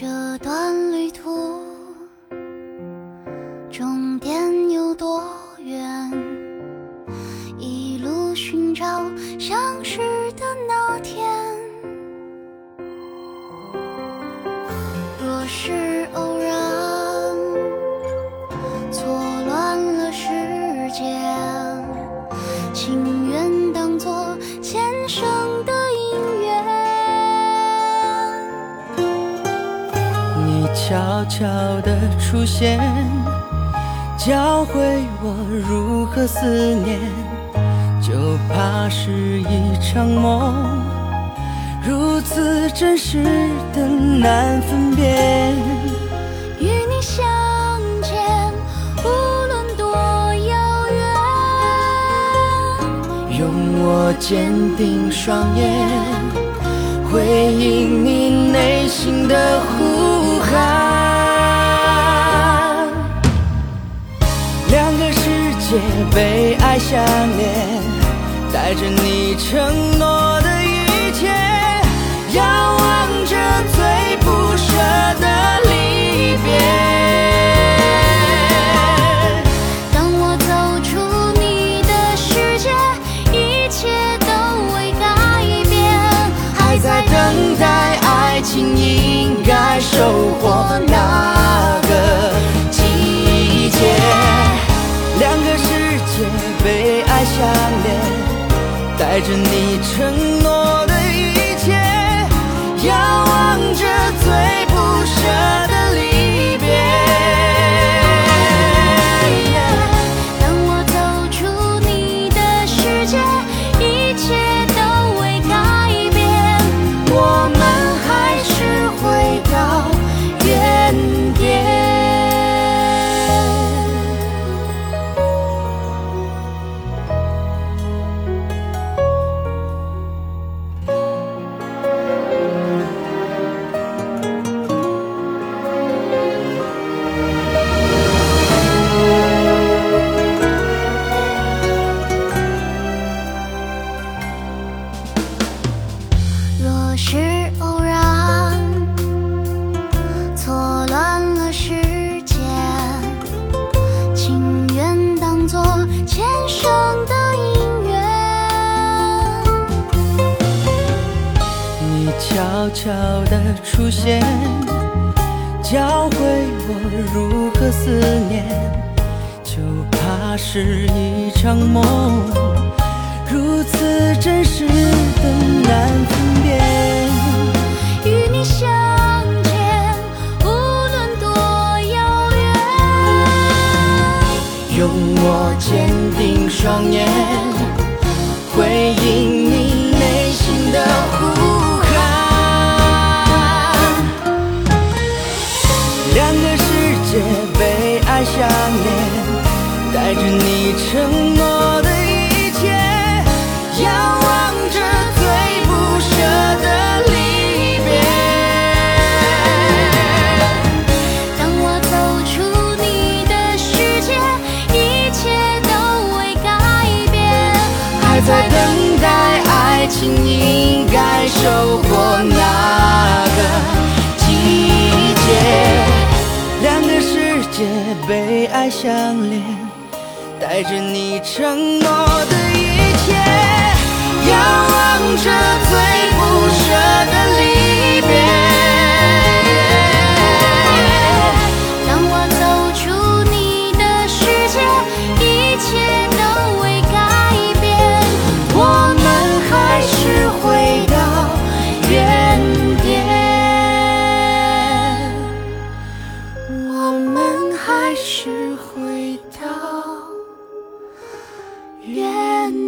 这段旅途终点有多远？一路寻找悄悄的出现，教会我如何思念，就怕是一场梦，如此真实的难分辨。与你相见，无论多遥远，用我坚定双眼，回应你内心的呼喊。两个世界被爱相连，带着你承诺的一切，带着你承诺悄悄的出现，教会我如何思念，就怕是一场梦，如此真实的难分辨。与你相见，无论多遥远。用我坚定双眼，回应两个世界被爱相连，带着你承诺的一切，遥望着最不舍的离别。当我走出你的世界，一切都会改变。还在等待爱情，应该收获那个相连，带着你承诺的愿。